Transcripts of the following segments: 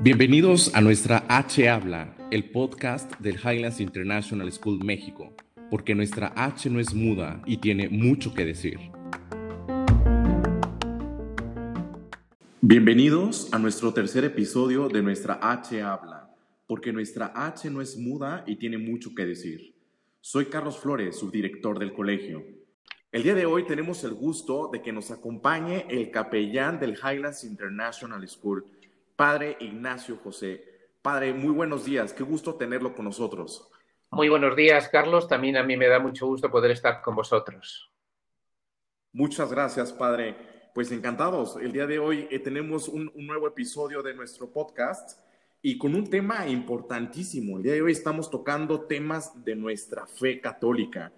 Bienvenidos a nuestra H Habla, el podcast del Highlands International School México, porque nuestra H no es muda y tiene mucho que decir. Bienvenidos a nuestro tercer episodio de nuestra H Habla, porque nuestra H no es muda y tiene mucho que decir. Soy Carlos Flores, subdirector del colegio. El día de hoy tenemos el gusto de que nos acompañe el capellán del Highlands International School, Padre Ignacio José. Padre, muy buenos días, qué gusto tenerlo con nosotros. Muy buenos días, Carlos. También a mí me da mucho gusto poder estar con vosotros. Muchas gracias, Padre. Pues encantados. El día de hoy eh, tenemos un, un nuevo episodio de nuestro podcast y con un tema importantísimo. El día de hoy estamos tocando temas de nuestra fe católica.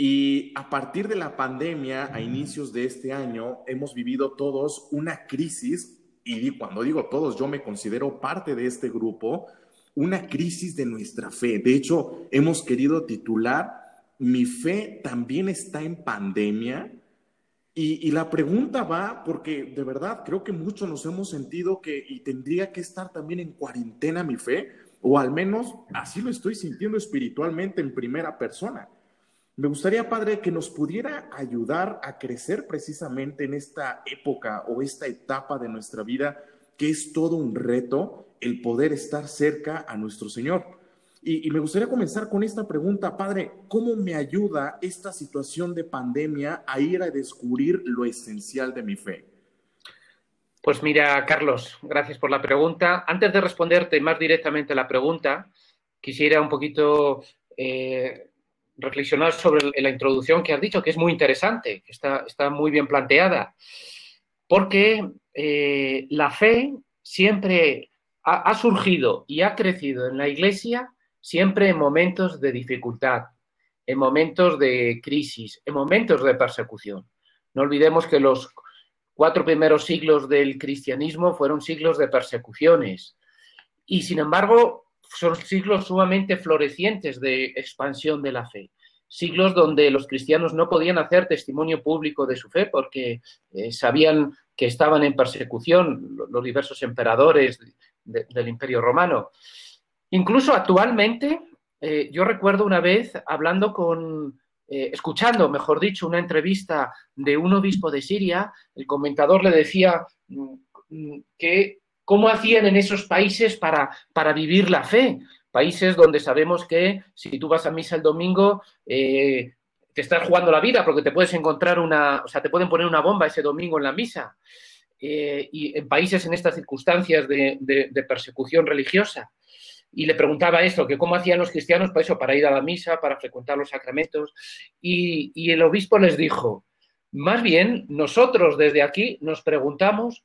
Y a partir de la pandemia, a inicios de este año, hemos vivido todos una crisis, y cuando digo todos, yo me considero parte de este grupo, una crisis de nuestra fe. De hecho, hemos querido titular, Mi fe también está en pandemia. Y, y, la pregunta va, porque de verdad creo que muchos nos hemos sentido que y tendría que estar también en cuarentena mi fe, o al menos así lo estoy sintiendo espiritualmente en primera persona. Me gustaría, Padre, que nos pudiera ayudar a crecer precisamente en esta época o esta etapa de nuestra vida, que es todo un reto el poder estar cerca a nuestro Señor. Y, me gustaría comenzar con esta pregunta, Padre, ¿cómo me ayuda esta situación de pandemia a ir a descubrir lo esencial de mi fe? Pues mira, Carlos, gracias por la pregunta. Antes de responderte más directamente a la pregunta, quisiera un poquito eh, reflexionar sobre la introducción que has dicho, que es muy interesante, que está, muy bien planteada, porque eh, la fe siempre ha, ha, surgido y ha crecido en la Iglesia siempre en momentos de dificultad, en momentos de crisis, en momentos de persecución. No olvidemos que los cuatro primeros siglos del cristianismo fueron siglos de persecuciones y, sin embargo, son siglos sumamente florecientes de expansión de la fe. Siglos donde los cristianos no podían hacer testimonio público de su fe porque eh, sabían que estaban en persecución los diversos emperadores de, del Imperio Romano. Incluso actualmente, eh, yo recuerdo una vez hablando con, eh, escuchando, mejor dicho, una entrevista de un obispo de Siria, el comentador le decía mm, mm, que cómo hacían en esos países para, para vivir la fe. Países donde sabemos que si tú vas a misa el domingo, eh, te estás jugando la vida porque te puedes encontrar una, o sea, te pueden poner una bomba ese domingo en la misa. Eh, y en países en estas circunstancias de, persecución religiosa. Y le preguntaba esto, que cómo hacían los cristianos para eso, para ir a la misa, para frecuentar los sacramentos. Y el obispo les dijo, más bien nosotros desde aquí nos preguntamos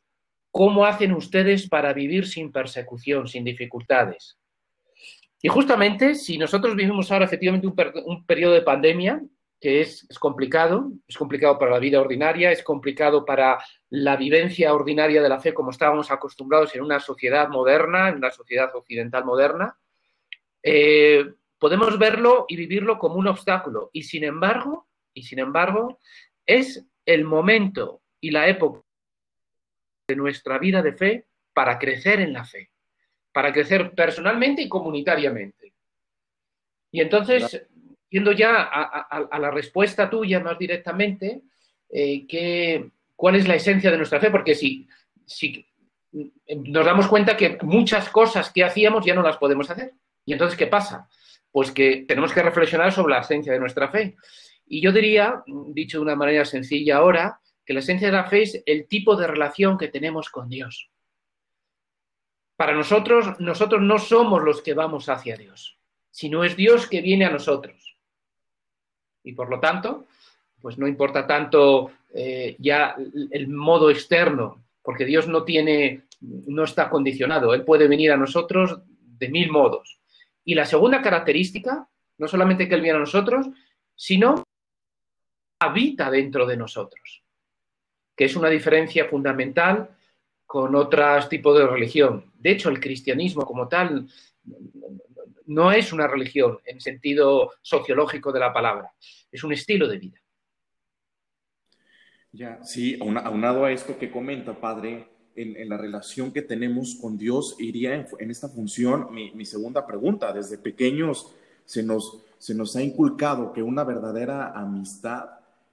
¿Cómo hacen ustedes para vivir sin persecución, sin dificultades? Y justamente, si nosotros vivimos ahora efectivamente un, per periodo de pandemia, que es, es, complicado, es complicado para la vida ordinaria, es complicado para la vivencia ordinaria de la fe como estábamos acostumbrados en una sociedad moderna, en una sociedad occidental moderna, eh, podemos verlo y vivirlo como un obstáculo. Y sin embargo, y sin embargo, es el momento y la época de nuestra vida de fe para crecer en la fe, para crecer personalmente y comunitariamente. Y entonces, yendo ya a, a, a la respuesta tuya más directamente, eh, que, ¿cuál es la esencia de nuestra fe? Porque si, si nos damos cuenta que muchas cosas que hacíamos ya no las podemos hacer. ¿Y entonces qué pasa? Pues que tenemos que reflexionar sobre la esencia de nuestra fe. Y yo diría, dicho de una manera sencilla ahora, que la esencia de la fe es el tipo de relación que tenemos con Dios. Para nosotros, nosotros no somos los que vamos hacia Dios, sino es Dios que viene a nosotros. Y por lo tanto, pues no importa tanto eh, ya el modo externo, porque Dios no tiene, no está condicionado, Él puede venir a nosotros de mil modos. Y la segunda característica, no solamente que Él viene a nosotros, sino habita dentro de nosotros que es una diferencia fundamental con otros tipos de religión. De hecho, el cristianismo como tal no es una religión en sentido sociológico de la palabra, es un estilo de vida. Ya, sí, aunado a esto que comenta, padre, en, la relación que tenemos con Dios, iría en, esta función mi, segunda pregunta. Desde pequeños se nos, se nos ha inculcado que una verdadera amistad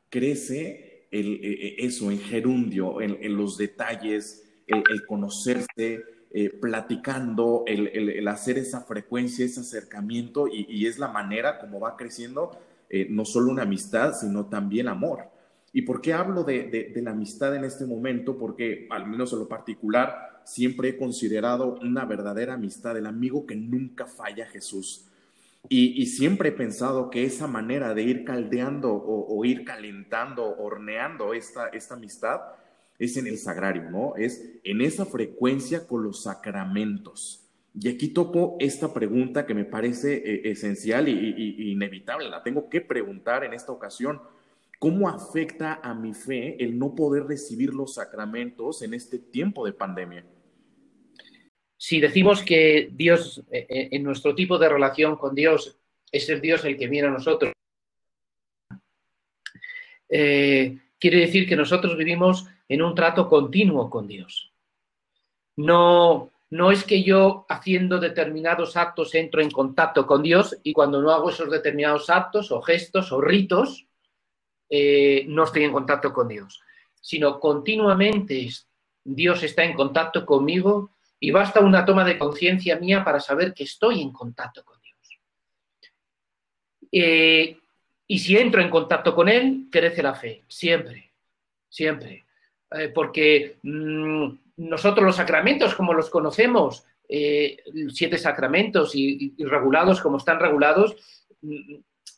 crece el, e, e, eso, en gerundio, en, los detalles, el, conocerse, eh, platicando, el, hacer esa frecuencia, ese acercamiento, y, es la manera como va creciendo eh, no solo una amistad, sino también amor. ¿Y por qué hablo de, la amistad en este momento? Porque, al menos en lo particular, siempre he considerado una verdadera amistad el amigo que nunca falla Jesús. Y, siempre he pensado que esa manera de ir caldeando o, ir calentando, horneando esta, esta amistad, es en el sagrario, ¿no? Es en esa frecuencia con los sacramentos. Y aquí toco esta pregunta que me parece eh, esencial y inevitable, la tengo que preguntar en esta ocasión. ¿Cómo afecta a mi fe el no poder recibir los sacramentos en este tiempo de pandemia? Si decimos que Dios, eh, eh, en nuestro tipo de relación con Dios, es el Dios el que viene a nosotros, quiere decir que nosotros vivimos en un trato continuo con Dios. No, no es que yo haciendo determinados actos entro en contacto con Dios y cuando no hago esos determinados actos o gestos o ritos, eh, no estoy en contacto con Dios, sino continuamente Dios está en contacto conmigo y basta una toma de conciencia mía para saber que estoy en contacto con Dios. Eh, y si entro en contacto con Él, crece la fe, siempre, siempre. Eh, porque mm, nosotros los sacramentos, como los conocemos, siete sacramentos y, regulados como están regulados, mm,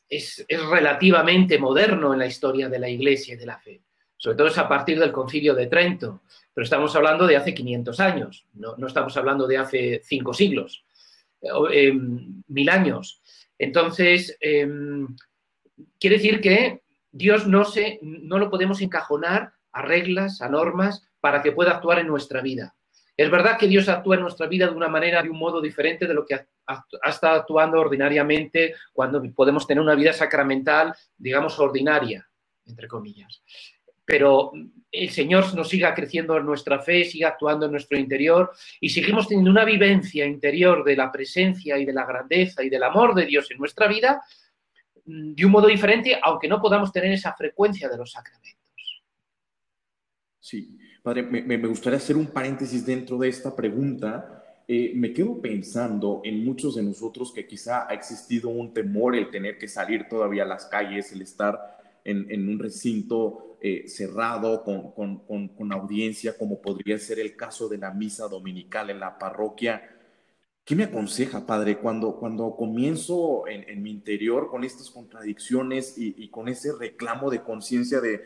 es, relativamente moderno en la historia de la Iglesia y de la fe. Sobre todo es a partir del concilio de Trento, pero estamos hablando de hace 500 años, no, estamos hablando de hace cinco siglos, eh, mil años. Entonces, em, quiere decir que Dios no, se, no lo podemos encajonar a reglas, a normas, para que pueda actuar en nuestra vida. Es verdad que Dios actúa en nuestra vida de una manera, de un modo diferente de lo que ha, estado actuando ordinariamente cuando podemos tener una vida sacramental, digamos, ordinaria, entre comillas. Pero el Señor nos siga creciendo en nuestra fe, siga actuando en nuestro interior y seguimos teniendo una vivencia interior de la presencia y de la grandeza y del amor de Dios en nuestra vida de un modo diferente, aunque no podamos tener esa frecuencia de los sacramentos. Sí, Padre, me, gustaría hacer un paréntesis dentro de esta pregunta. Eh, me quedo pensando en muchos de nosotros que quizá ha existido un temor el tener que salir todavía a las calles, el estar en, un recinto eh, cerrado con, audiencia, como podría ser el caso de la misa dominical en la parroquia. ¿Qué me aconseja, Padre, cuando, cuando comienzo en, mi interior con estas contradicciones y con ese reclamo de conciencia de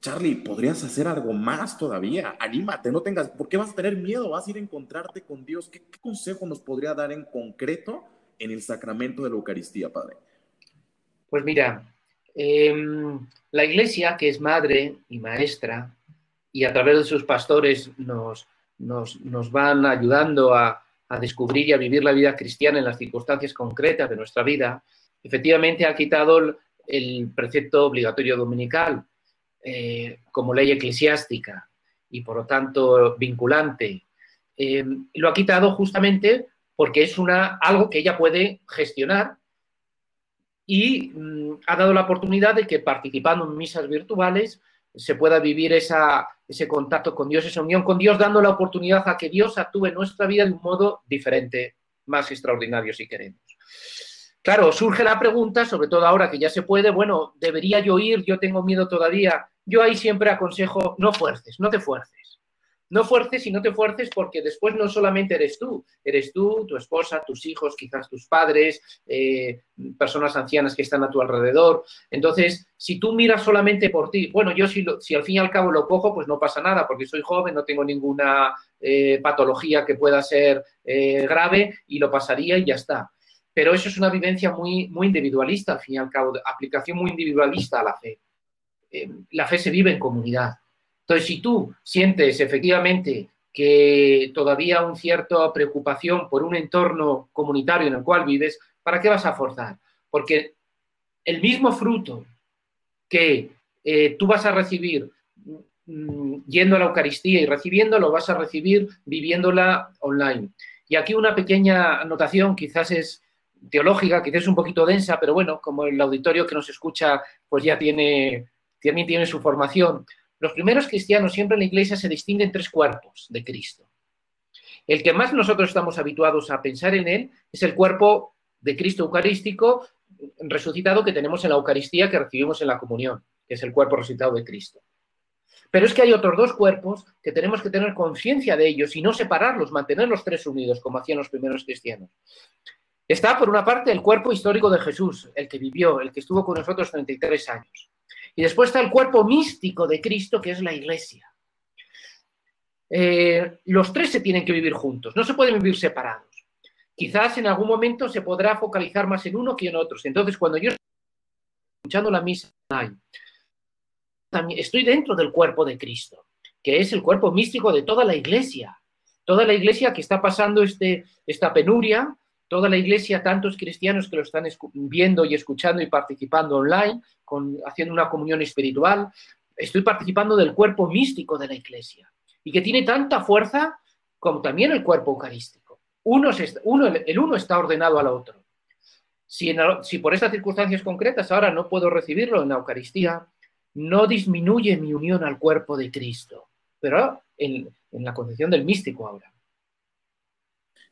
Charlie, podrías hacer algo más todavía. Anímate, no tengas, ¿por qué vas a tener miedo? Vas a ir a encontrarte con Dios. ¿Qué, consejo nos podría dar en concreto en el sacramento de la Eucaristía, Padre? Pues mira, em, la Iglesia, que es madre y maestra, y a través de sus pastores nos, nos, van ayudando a, a descubrir y a vivir la vida cristiana en las circunstancias concretas de nuestra vida, efectivamente ha quitado el precepto obligatorio dominical eh, como ley eclesiástica y por lo tanto vinculante, eh, lo ha quitado justamente porque es una, algo que ella puede gestionar y mm, ha dado la oportunidad de que participando en misas virtuales se pueda vivir esa, ese contacto con Dios, esa unión con Dios, dando la oportunidad a que Dios actúe en nuestra vida de un modo diferente, más extraordinario si queremos. Claro, surge la pregunta, sobre todo ahora que ya se puede, bueno, ¿debería yo ir? Yo tengo miedo todavía. Yo ahí siempre aconsejo, no fuerces, no te fuerces. No fuerces y no te fuerces porque después no solamente eres tú, eres tú, tu esposa, tus hijos, quizás tus padres, eh, personas ancianas que están a tu alrededor. Entonces, si tú miras solamente por ti, bueno, yo si, si al fin y al cabo lo cojo, pues no pasa nada porque soy joven, no tengo ninguna eh, patología que pueda ser eh, grave y lo pasaría y ya está pero eso es una vivencia muy, muy individualista, al fin y al cabo, aplicación muy individualista a la fe. La fe se vive en comunidad. Entonces, si tú sientes efectivamente que todavía una cierta preocupación por un entorno comunitario en el cual vives, ¿para qué vas a forzar? Porque el mismo fruto que eh, tú vas a recibir mm, yendo a la Eucaristía y recibiendo, lo vas a recibir viviéndola online. Y aquí una pequeña anotación, quizás es teológica, quizás es un poquito densa, pero bueno, como el auditorio que nos escucha pues ya tiene, también tiene su formación. Los primeros cristianos siempre en la iglesia se distinguen tres cuerpos de Cristo. El que más nosotros estamos habituados a pensar en él es el cuerpo de Cristo Eucarístico resucitado que tenemos en la Eucaristía que recibimos en la comunión, que es el cuerpo resucitado de Cristo. Pero es que hay otros dos cuerpos que tenemos que tener conciencia de ellos y no separarlos, mantener los tres unidos, como hacían los primeros cristianos. Está, por una parte, el cuerpo histórico de Jesús, el que vivió, el que estuvo con nosotros 33 años. Y después está el cuerpo místico de Cristo, que es la iglesia. Eh, los tres se tienen que vivir juntos, no se pueden vivir separados. Quizás en algún momento se podrá focalizar más en uno que en otros. Entonces, cuando yo estoy escuchando la misa, estoy dentro del cuerpo de Cristo, que es el cuerpo místico de toda la iglesia. Toda la iglesia que está pasando este, esta penuria, toda la iglesia, tantos cristianos que lo están viendo y escuchando y participando online, haciendo una comunión espiritual. Estoy participando del cuerpo místico de la iglesia y que tiene tanta fuerza como también el cuerpo eucarístico. Uno, el uno está ordenado al otro. Si, si, por estas circunstancias concretas ahora no puedo recibirlo en la Eucaristía, no disminuye mi unión al cuerpo de Cristo, pero en, en la concepción del místico ahora.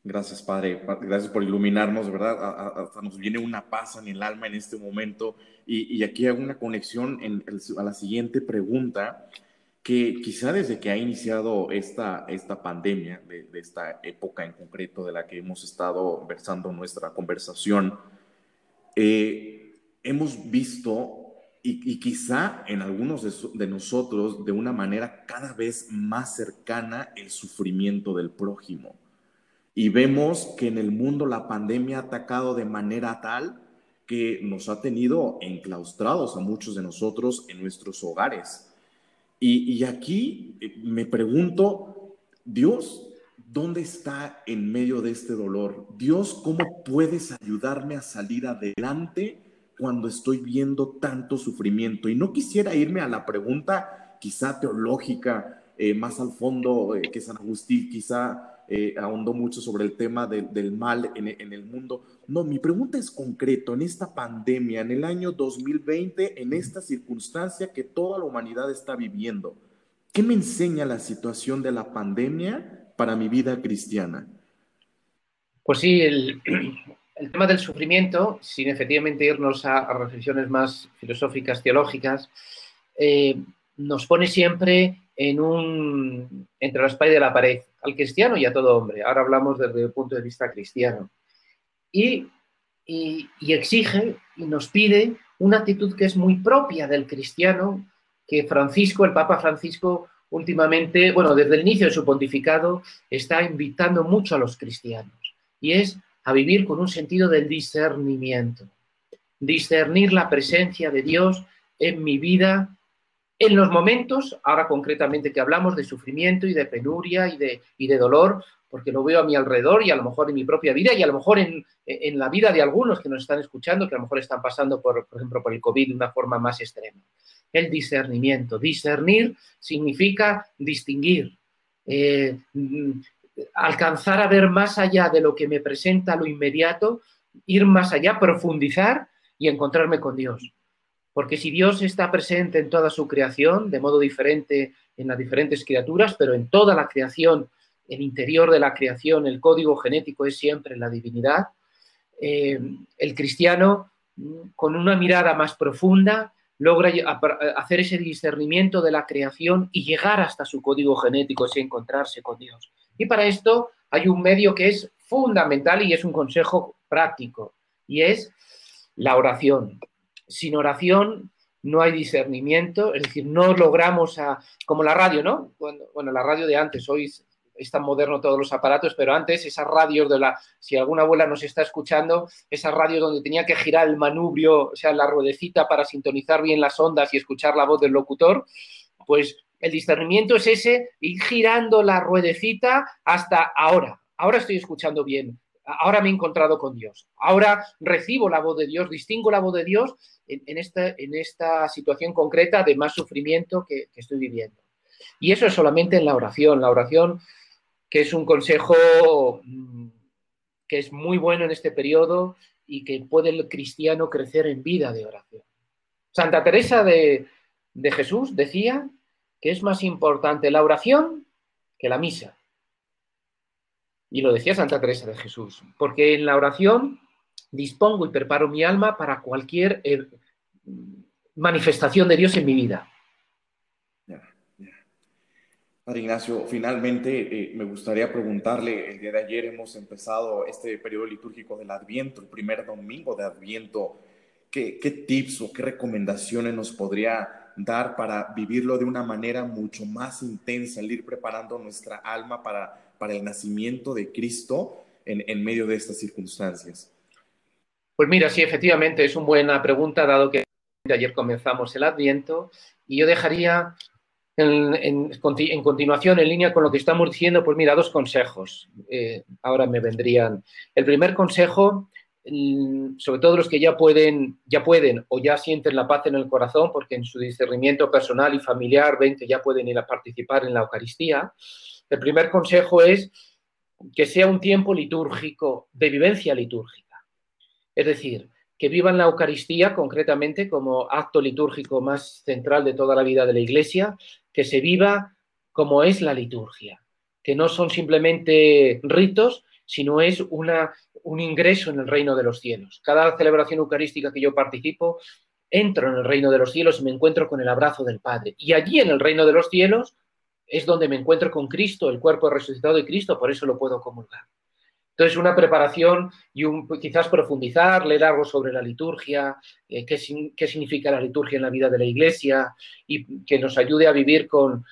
Gracias, Padre. Gracias por iluminarnos, ¿verdad? Hasta nos viene una paz en el alma en este momento. Y, aquí hago una conexión en a la siguiente pregunta, que quizá desde que ha iniciado esta, esta pandemia, de, esta época en concreto de la que hemos estado versando nuestra conversación, eh, hemos visto y, quizá en algunos de, nosotros de una manera cada vez más cercana el sufrimiento del prójimo. Y vemos que en el mundo la pandemia ha atacado de manera tal que nos ha tenido enclaustrados a muchos de nosotros en nuestros hogares. Y, y aquí eh, me pregunto, Dios, ¿dónde está en medio de este dolor? Dios, ¿cómo puedes ayudarme a salir adelante? cuando estoy viendo tanto sufrimiento? Y no quisiera irme a la pregunta quizá teológica, eh, más al fondo, eh, que San Agustín quizá eh, ahondó mucho sobre el tema del mal en, en, el mundo. No, mi pregunta es concreto, en esta pandemia, en el año 2020, en esta circunstancia que toda la humanidad está viviendo, ¿qué me enseña la situación de la pandemia para mi vida cristiana? Pues sí, el, el tema del sufrimiento, sin efectivamente irnos a, reflexiones más filosóficas, teológicas, eh, nos pone siempre en un, entre la espalda y la pared, al cristiano y a todo hombre. Ahora hablamos desde el punto de vista cristiano. Y, y exige y nos pide una actitud que es muy propia del cristiano, que Francisco, el Papa Francisco, últimamente, bueno, desde el inicio de su pontificado, está invitando mucho a los cristianos. Y es a vivir con un sentido del discernimiento. Discernir la presencia de Dios en mi vida, en los momentos, ahora concretamente que hablamos de sufrimiento y de penuria y de, y de dolor, porque lo veo a mi alrededor y a lo mejor en mi propia vida y a lo mejor en, en, la vida de algunos que nos están escuchando, que a lo mejor están pasando, por, por ejemplo, por el COVID de una forma más extrema. El discernimiento. Discernir significa distinguir, eh, alcanzar a ver más allá de lo que me presenta lo inmediato, ir más allá, profundizar y encontrarme con Dios. Porque si Dios está presente en toda su creación, de modo diferente en las diferentes criaturas, pero en toda la creación, el interior de la creación, el código genético es siempre la divinidad, eh, el cristiano, con una mirada más profunda, logra hacer ese discernimiento de la creación y llegar hasta su código genético, y encontrarse con Dios. Y para esto hay un medio que es fundamental y es un consejo práctico, y es la oración. Sin oración no hay discernimiento, es decir, no logramos a, como la radio, ¿no? Bueno, la radio de antes, hoy es tan moderno todos los aparatos, pero antes esas radios de la, si alguna abuela nos está escuchando, esas radios donde tenía que girar el manubrio, o sea, la ruedecita para sintonizar bien las ondas y escuchar la voz del locutor, pues el discernimiento es ese, ir girando la ruedecita hasta ahora. Ahora estoy escuchando bien. Ahora me he encontrado con Dios, ahora recibo la voz de Dios, distingo la voz de Dios en, esta, en esta, situación concreta de más sufrimiento que, estoy viviendo. Y eso es solamente en la oración, la oración que es un consejo mm, que es muy bueno en este periodo y que puede el cristiano crecer en vida de oración. Santa Teresa de, de Jesús decía que es más importante la oración que la misa. Y lo decía Santa Teresa de Jesús, porque en la oración dispongo y preparo mi alma para cualquier eh, manifestación de Dios en mi vida. Padre Ignacio, finalmente eh, me gustaría preguntarle, el día de ayer hemos empezado este periodo litúrgico del Adviento, el primer domingo de Adviento. ¿Qué, qué tips o qué recomendaciones nos podría dar para vivirlo de una manera mucho más intensa, el ir preparando nuestra alma para para el nacimiento de Cristo en, medio de estas circunstancias? Pues mira, sí, efectivamente, es una buena pregunta, dado que ayer comenzamos el Adviento, y yo dejaría en, continuación, en línea con lo que estamos diciendo, pues mira, dos consejos. Eh, ahora me vendrían. El primer consejo, sobre todo los que ya pueden, ya pueden o ya sienten la paz en el corazón, porque en su discernimiento personal y familiar ven que ya pueden ir a participar en la Eucaristía, el primer consejo es que sea un tiempo litúrgico, de vivencia litúrgica. Es decir, que vivan la Eucaristía concretamente como acto litúrgico más central de toda la vida de la Iglesia, que se viva como es la liturgia, que no son simplemente ritos, sino es una, un ingreso en el reino de los cielos. Cada celebración eucarística que yo participo, entro en el reino de los cielos y me encuentro con el abrazo del Padre. Y allí en el reino de los cielos es donde me encuentro con Cristo, el cuerpo resucitado de Cristo, por eso lo puedo comulgar. Entonces, una preparación y quizás profundizar, leer algo sobre la liturgia, eh, qué, significa la liturgia en la vida de la Iglesia y que nos ayude a vivir con,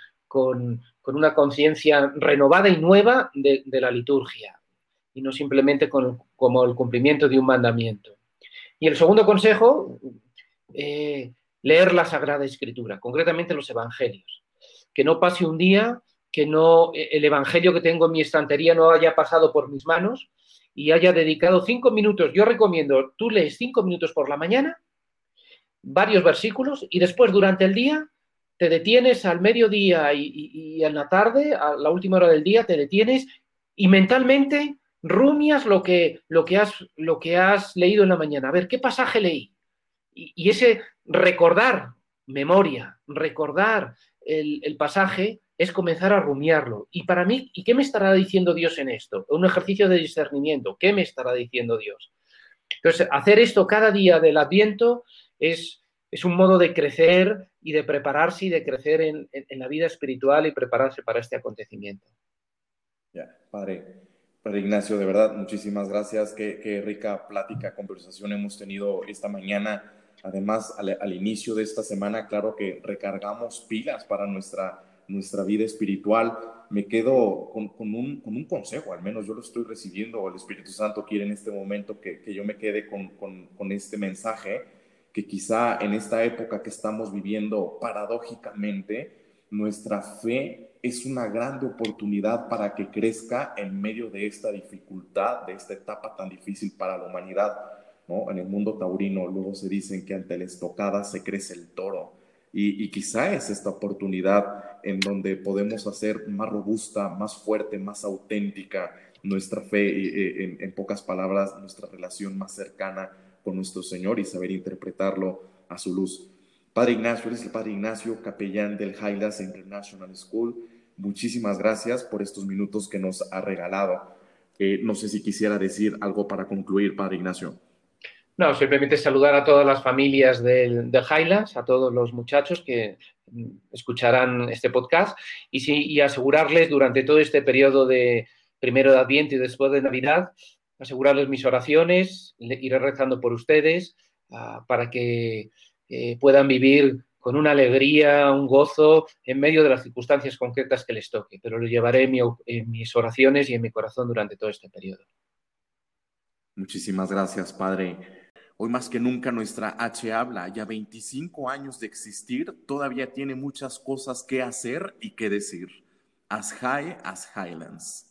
una conciencia renovada y nueva de, la liturgia y no simplemente como el cumplimiento de un mandamiento. Y el segundo consejo, eh, leer la Sagrada Escritura, concretamente los Evangelios que no pase un día que no e, el evangelio que tengo en mi estantería no haya pasado por mis manos y haya dedicado cinco minutos. Yo recomiendo, tú lees cinco minutos por la mañana, varios versículos, y después durante el día te detienes al mediodía y, y, en la tarde, a la última hora del día, te detienes y mentalmente rumias lo que, lo que, has, lo que has leído en la mañana. A ver, ¿qué pasaje leí? y ese recordar, memoria, recordar el, pasaje es comenzar a rumiarlo. Y para mí, ¿y qué me estará diciendo Dios en esto? Un ejercicio de discernimiento. ¿Qué me estará diciendo Dios? Entonces, hacer esto cada día del Adviento es, es un modo de crecer y de prepararse y de crecer en, la vida espiritual y prepararse para este acontecimiento. Ya, padre, padre Ignacio, de verdad, muchísimas gracias. Qué, rica plática, conversación hemos tenido esta mañana Además, al, inicio de esta semana, claro que recargamos pilas para nuestra, nuestra vida espiritual. Me quedo con, un, con, un, consejo, al menos yo lo estoy recibiendo, el Espíritu Santo quiere en este momento que, que yo me quede con, con, este mensaje, que quizá en esta época que estamos viviendo, paradójicamente, nuestra fe es una grande oportunidad para que crezca en medio de esta dificultad, de esta etapa tan difícil para la humanidad en el mundo taurino luego se dicen que ante la estocada se crece el toro y, quizá es esta oportunidad en donde podemos hacer más robusta, más fuerte, más auténtica nuestra fe, en, en pocas palabras, nuestra relación más cercana con nuestro Señor y saber interpretarlo a su luz. Padre Ignacio, eres el Padre Ignacio, capellán del Highlands International School. Muchísimas gracias por estos minutos que nos ha regalado. Eh, no sé si quisiera decir algo para concluir, Padre Ignacio. No, simplemente saludar a todas las familias del Highlands, a todos los muchachos que escucharán este podcast y, sí, y asegurarles durante todo este periodo de primero de Adviento y después de Navidad, asegurarles mis oraciones, iré rezando por ustedes ah, para que eh, puedan vivir con una alegría, un gozo en medio de las circunstancias concretas que les toque, pero lo llevaré en mis oraciones y en mi corazón durante todo este periodo. Muchísimas gracias, Padre. Hoy más que nunca nuestra H habla, ya 25 años de existir, todavía tiene muchas cosas que hacer y que decir. As high as Highlands.